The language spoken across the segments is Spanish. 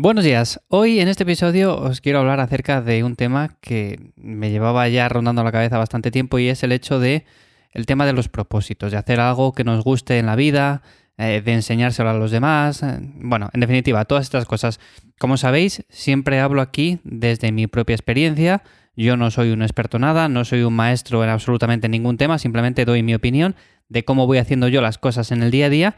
Buenos días. Hoy en este episodio os quiero hablar acerca de un tema que me llevaba ya rondando la cabeza bastante tiempo y es el hecho de el tema de los propósitos, de hacer algo que nos guste en la vida, eh, de enseñárselo a los demás, eh, bueno, en definitiva, todas estas cosas. Como sabéis, siempre hablo aquí desde mi propia experiencia. Yo no soy un experto nada, no soy un maestro en absolutamente ningún tema, simplemente doy mi opinión de cómo voy haciendo yo las cosas en el día a día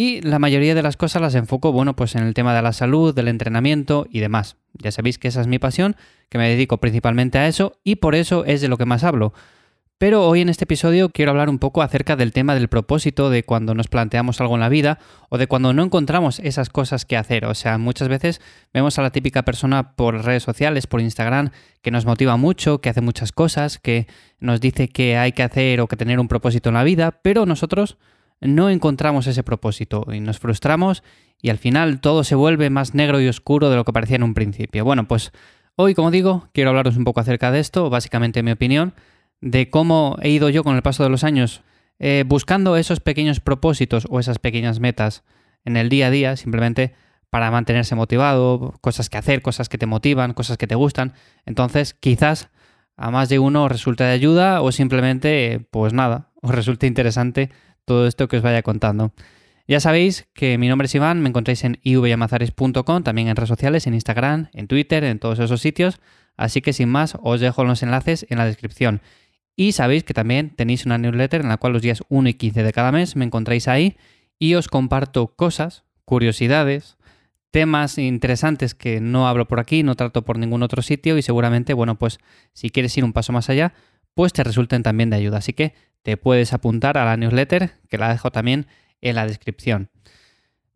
y la mayoría de las cosas las enfoco, bueno, pues en el tema de la salud, del entrenamiento y demás. Ya sabéis que esa es mi pasión, que me dedico principalmente a eso y por eso es de lo que más hablo. Pero hoy en este episodio quiero hablar un poco acerca del tema del propósito de cuando nos planteamos algo en la vida o de cuando no encontramos esas cosas que hacer. O sea, muchas veces vemos a la típica persona por redes sociales, por Instagram, que nos motiva mucho, que hace muchas cosas, que nos dice que hay que hacer o que tener un propósito en la vida, pero nosotros no encontramos ese propósito y nos frustramos y al final todo se vuelve más negro y oscuro de lo que parecía en un principio. Bueno, pues hoy, como digo, quiero hablaros un poco acerca de esto, básicamente mi opinión, de cómo he ido yo con el paso de los años eh, buscando esos pequeños propósitos o esas pequeñas metas en el día a día, simplemente para mantenerse motivado, cosas que hacer, cosas que te motivan, cosas que te gustan. Entonces, quizás a más de uno resulte de ayuda o simplemente, pues nada, os resulte interesante todo esto que os vaya contando. Ya sabéis que mi nombre es Iván, me encontráis en ivyamazares.com, también en redes sociales, en Instagram, en Twitter, en todos esos sitios. Así que sin más, os dejo los enlaces en la descripción. Y sabéis que también tenéis una newsletter en la cual los días 1 y 15 de cada mes me encontráis ahí y os comparto cosas, curiosidades, temas interesantes que no hablo por aquí, no trato por ningún otro sitio y seguramente, bueno, pues si quieres ir un paso más allá, pues te resulten también de ayuda. Así que te puedes apuntar a la newsletter, que la dejo también en la descripción.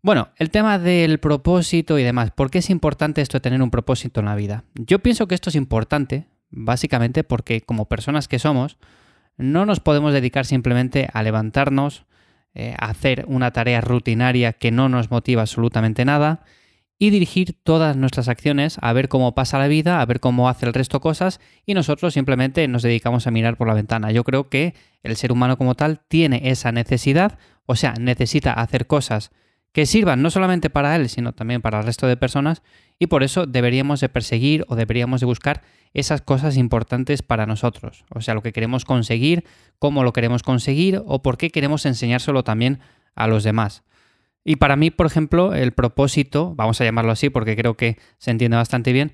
Bueno, el tema del propósito y demás. ¿Por qué es importante esto de tener un propósito en la vida? Yo pienso que esto es importante, básicamente porque como personas que somos, no nos podemos dedicar simplemente a levantarnos, eh, a hacer una tarea rutinaria que no nos motiva absolutamente nada y dirigir todas nuestras acciones a ver cómo pasa la vida, a ver cómo hace el resto cosas y nosotros simplemente nos dedicamos a mirar por la ventana. Yo creo que el ser humano como tal tiene esa necesidad, o sea, necesita hacer cosas que sirvan no solamente para él, sino también para el resto de personas y por eso deberíamos de perseguir o deberíamos de buscar esas cosas importantes para nosotros, o sea, lo que queremos conseguir, cómo lo queremos conseguir o por qué queremos enseñárselo también a los demás. Y para mí, por ejemplo, el propósito, vamos a llamarlo así porque creo que se entiende bastante bien,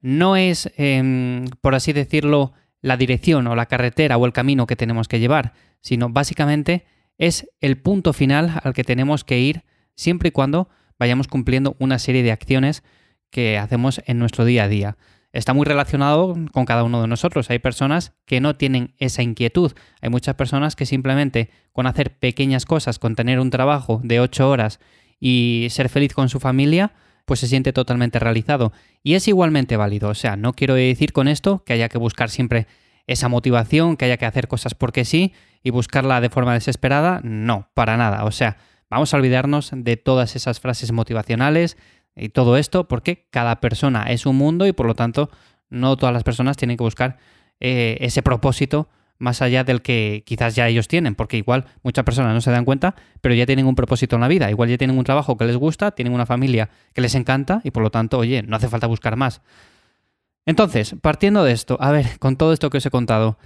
no es, em, por así decirlo, la dirección o la carretera o el camino que tenemos que llevar, sino básicamente es el punto final al que tenemos que ir siempre y cuando vayamos cumpliendo una serie de acciones que hacemos en nuestro día a día está muy relacionado con cada uno de nosotros. Hay personas que no tienen esa inquietud. Hay muchas personas que simplemente con hacer pequeñas cosas, con tener un trabajo de ocho horas y ser feliz con su familia, pues se siente totalmente realizado. Y es igualmente válido. O sea, no quiero decir con esto que haya que buscar siempre esa motivación, que haya que hacer cosas porque sí y buscarla de forma desesperada. No, para nada. O sea, vamos a olvidarnos de todas esas frases motivacionales, y todo esto porque cada persona es un mundo y por lo tanto no todas las personas tienen que buscar eh, ese propósito más allá del que quizás ya ellos tienen, porque igual muchas personas no se dan cuenta, pero ya tienen un propósito en la vida, igual ya tienen un trabajo que les gusta, tienen una familia que les encanta y por lo tanto, oye, no hace falta buscar más. Entonces, partiendo de esto, a ver, con todo esto que os he contado,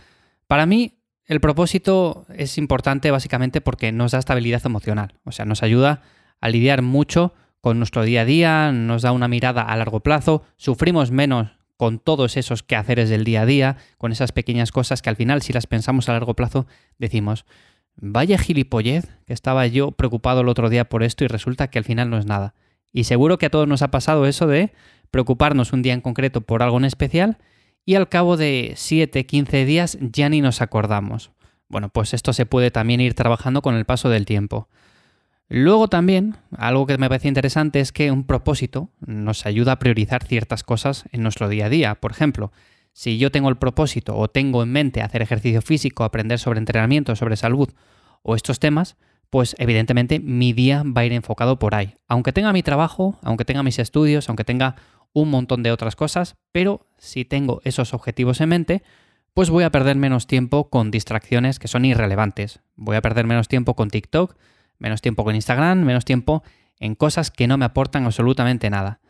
para mí el propósito es importante básicamente porque nos da estabilidad emocional, o sea, nos ayuda a lidiar mucho con nuestro día a día, nos da una mirada a largo plazo, sufrimos menos con todos esos quehaceres del día a día, con esas pequeñas cosas que al final si las pensamos a largo plazo decimos, vaya gilipollez, que estaba yo preocupado el otro día por esto y resulta que al final no es nada. Y seguro que a todos nos ha pasado eso de preocuparnos un día en concreto por algo en especial y al cabo de 7, 15 días ya ni nos acordamos. Bueno, pues esto se puede también ir trabajando con el paso del tiempo. Luego también, algo que me parece interesante es que un propósito nos ayuda a priorizar ciertas cosas en nuestro día a día. Por ejemplo, si yo tengo el propósito o tengo en mente hacer ejercicio físico, aprender sobre entrenamiento, sobre salud o estos temas, pues evidentemente mi día va a ir enfocado por ahí. Aunque tenga mi trabajo, aunque tenga mis estudios, aunque tenga un montón de otras cosas, pero si tengo esos objetivos en mente, pues voy a perder menos tiempo con distracciones que son irrelevantes. Voy a perder menos tiempo con TikTok, menos tiempo con Instagram, menos tiempo en cosas que no me aportan absolutamente nada.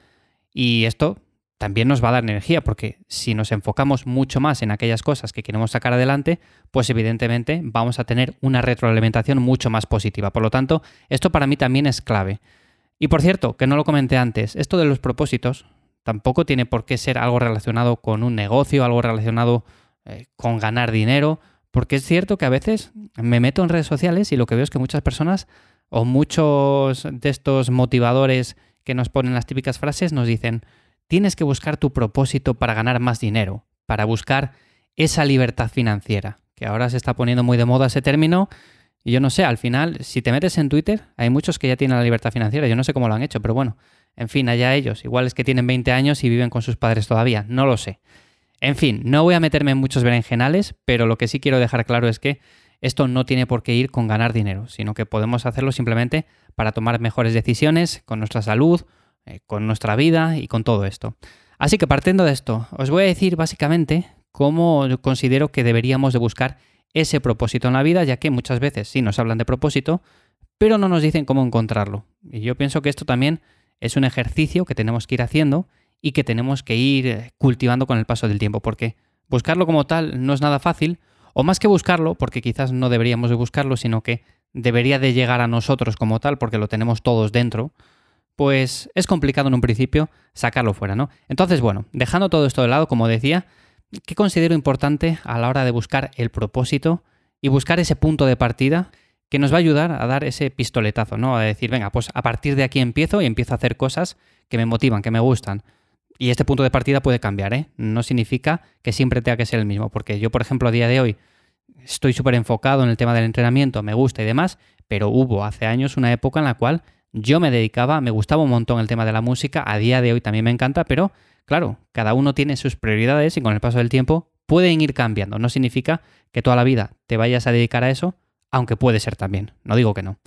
Y esto también nos va a dar energía, porque si nos enfocamos mucho más en aquellas cosas que queremos sacar adelante, pues evidentemente vamos a tener una retroalimentación mucho más positiva. Por lo tanto, esto para mí también es clave. Y por cierto, que no lo comenté antes, esto de los propósitos tampoco tiene por qué ser algo relacionado con un negocio, algo relacionado eh, con ganar dinero, porque es cierto que a veces me meto en redes sociales y lo que veo es que muchas personas o muchos de estos motivadores que nos ponen las típicas frases nos dicen, tienes que buscar tu propósito para ganar más dinero, para buscar esa libertad financiera, que ahora se está poniendo muy de moda ese término. Y yo no sé, al final, si te metes en Twitter, hay muchos que ya tienen la libertad financiera. Yo no sé cómo lo han hecho, pero bueno, en fin, allá ellos. Igual es que tienen 20 años y viven con sus padres todavía, no lo sé. En fin, no voy a meterme en muchos berenjenales, pero lo que sí quiero dejar claro es que esto no tiene por qué ir con ganar dinero, sino que podemos hacerlo simplemente para tomar mejores decisiones con nuestra salud, eh, con nuestra vida y con todo esto. Así que partiendo de esto, os voy a decir básicamente cómo considero que deberíamos de buscar ese propósito en la vida, ya que muchas veces sí nos hablan de propósito, pero no nos dicen cómo encontrarlo. Y yo pienso que esto también es un ejercicio que tenemos que ir haciendo y que tenemos que ir eh, cultivando con el paso del tiempo, porque buscarlo como tal no es nada fácil, o más que buscarlo, porque quizás no deberíamos de buscarlo, sino que debería de llegar a nosotros como tal, porque lo tenemos todos dentro, pues es complicado en un principio sacarlo fuera, ¿no? Entonces, bueno, dejando todo esto de lado, como decía, ¿qué considero importante a la hora de buscar el propósito y buscar ese punto de partida que nos va a ayudar a dar ese pistoletazo, ¿no? A decir, venga, pues a partir de aquí empiezo y empiezo a hacer cosas que me motivan, que me gustan. Y este punto de partida puede cambiar, ¿eh? No significa que siempre tenga que ser el mismo, porque yo, por ejemplo, a día de hoy estoy súper enfocado en el tema del entrenamiento, me gusta y demás, pero hubo hace años una época en la cual yo me dedicaba, me gustaba un montón el tema de la música, a día de hoy también me encanta, pero claro, cada uno tiene sus prioridades y con el paso del tiempo pueden ir cambiando. No significa que toda la vida te vayas a dedicar a eso, aunque puede ser también, no digo que no.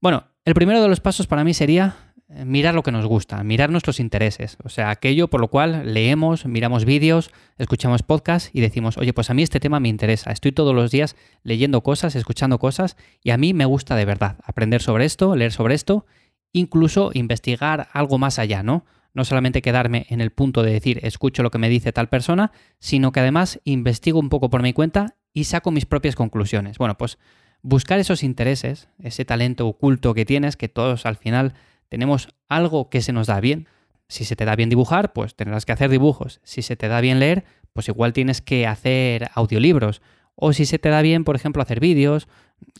Bueno, el primero de los pasos para mí sería mirar lo que nos gusta, mirar nuestros intereses, o sea, aquello por lo cual leemos, miramos vídeos, escuchamos podcasts y decimos, oye, pues a mí este tema me interesa, estoy todos los días leyendo cosas, escuchando cosas y a mí me gusta de verdad aprender sobre esto, leer sobre esto, incluso investigar algo más allá, ¿no? No solamente quedarme en el punto de decir, escucho lo que me dice tal persona, sino que además investigo un poco por mi cuenta y saco mis propias conclusiones. Bueno, pues buscar esos intereses, ese talento oculto que tienes, que todos al final tenemos algo que se nos da bien. Si se te da bien dibujar, pues tendrás que hacer dibujos. Si se te da bien leer, pues igual tienes que hacer audiolibros. O si se te da bien, por ejemplo, hacer vídeos,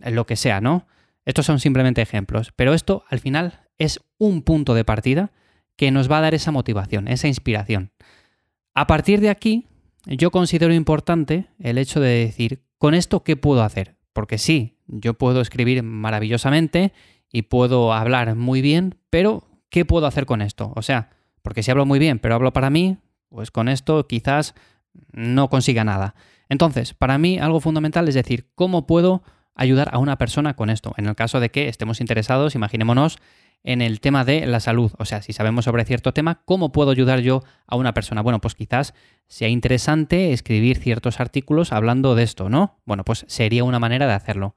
lo que sea, ¿no? Estos son simplemente ejemplos. Pero esto al final es un punto de partida que nos va a dar esa motivación, esa inspiración. A partir de aquí, yo considero importante el hecho de decir, ¿con esto qué puedo hacer? Porque sí, yo puedo escribir maravillosamente y puedo hablar muy bien, pero ¿qué puedo hacer con esto? O sea, porque si hablo muy bien, pero hablo para mí, pues con esto quizás no consiga nada. Entonces, para mí algo fundamental es decir, ¿cómo puedo ayudar a una persona con esto? En el caso de que estemos interesados, imaginémonos, en el tema de la salud. O sea, si sabemos sobre cierto tema, ¿cómo puedo ayudar yo a una persona? Bueno, pues quizás sea interesante escribir ciertos artículos hablando de esto, ¿no? Bueno, pues sería una manera de hacerlo.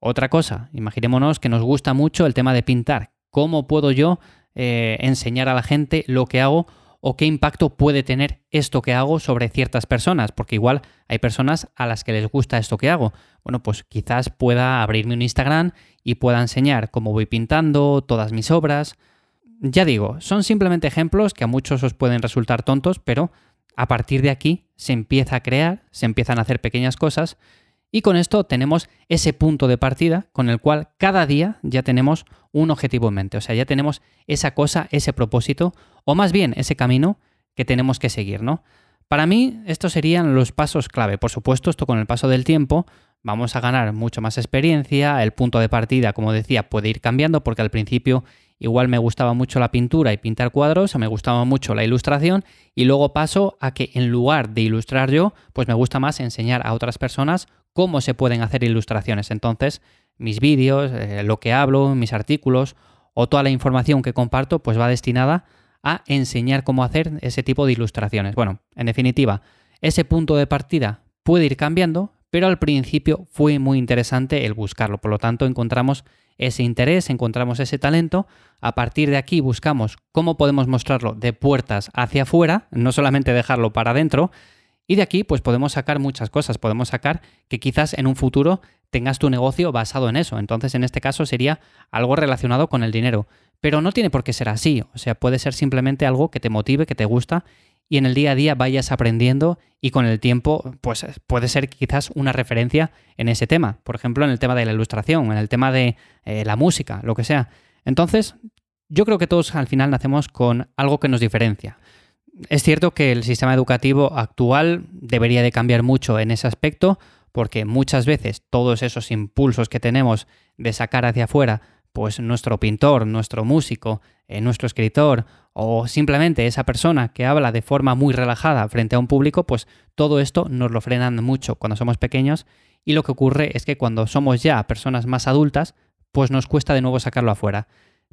Otra cosa, imaginémonos que nos gusta mucho el tema de pintar. ¿Cómo puedo yo eh, enseñar a la gente lo que hago o qué impacto puede tener esto que hago sobre ciertas personas? Porque igual hay personas a las que les gusta esto que hago. Bueno, pues quizás pueda abrirme un Instagram y pueda enseñar cómo voy pintando, todas mis obras. Ya digo, son simplemente ejemplos que a muchos os pueden resultar tontos, pero a partir de aquí se empieza a crear, se empiezan a hacer pequeñas cosas y con esto tenemos ese punto de partida con el cual cada día ya tenemos un objetivo en mente, o sea, ya tenemos esa cosa, ese propósito, o más bien ese camino que tenemos que seguir, ¿no? Para mí, estos serían los pasos clave. Por supuesto, esto con el paso del tiempo vamos a ganar mucho más experiencia, el punto de partida, como decía, puede ir cambiando porque al principio igual me gustaba mucho la pintura y pintar cuadros, o me gustaba mucho la ilustración, y luego paso a que en lugar de ilustrar yo, pues me gusta más enseñar a otras personas cómo se pueden hacer ilustraciones. Entonces, mis vídeos, eh, lo que hablo, mis artículos o toda la información que comparto, pues va destinada a enseñar cómo hacer ese tipo de ilustraciones. Bueno, en definitiva, ese punto de partida puede ir cambiando, pero al principio fue muy interesante el buscarlo. Por lo tanto, encontramos ese interés, encontramos ese talento, a partir de aquí buscamos cómo podemos mostrarlo de puertas hacia afuera, no solamente dejarlo para adentro, y de aquí pues podemos sacar muchas cosas, podemos sacar que quizás en un futuro tengas tu negocio basado en eso, entonces en este caso sería algo relacionado con el dinero, pero no tiene por qué ser así, o sea, puede ser simplemente algo que te motive, que te gusta y en el día a día vayas aprendiendo y con el tiempo pues puede ser quizás una referencia en ese tema, por ejemplo en el tema de la ilustración, en el tema de eh, la música, lo que sea. Entonces, yo creo que todos al final nacemos con algo que nos diferencia. Es cierto que el sistema educativo actual debería de cambiar mucho en ese aspecto porque muchas veces todos esos impulsos que tenemos de sacar hacia afuera pues nuestro pintor, nuestro músico, eh, nuestro escritor o simplemente esa persona que habla de forma muy relajada frente a un público, pues todo esto nos lo frenan mucho cuando somos pequeños y lo que ocurre es que cuando somos ya personas más adultas, pues nos cuesta de nuevo sacarlo afuera.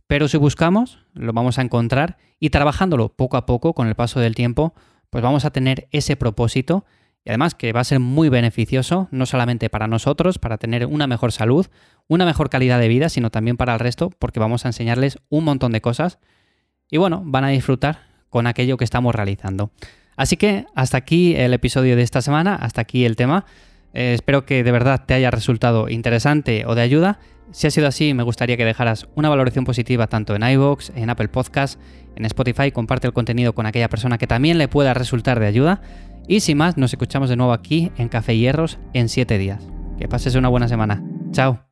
Pero si buscamos, lo vamos a encontrar y trabajándolo poco a poco con el paso del tiempo, pues vamos a tener ese propósito y además que va a ser muy beneficioso, no solamente para nosotros, para tener una mejor salud, una mejor calidad de vida, sino también para el resto, porque vamos a enseñarles un montón de cosas y bueno, van a disfrutar con aquello que estamos realizando. Así que hasta aquí el episodio de esta semana, hasta aquí el tema. Eh, espero que de verdad te haya resultado interesante o de ayuda. Si ha sido así, me gustaría que dejaras una valoración positiva tanto en iVoox, en Apple Podcast, en Spotify. Comparte el contenido con aquella persona que también le pueda resultar de ayuda. Y sin más, nos escuchamos de nuevo aquí en Café Hierros en 7 días. Que pases una buena semana. Chao.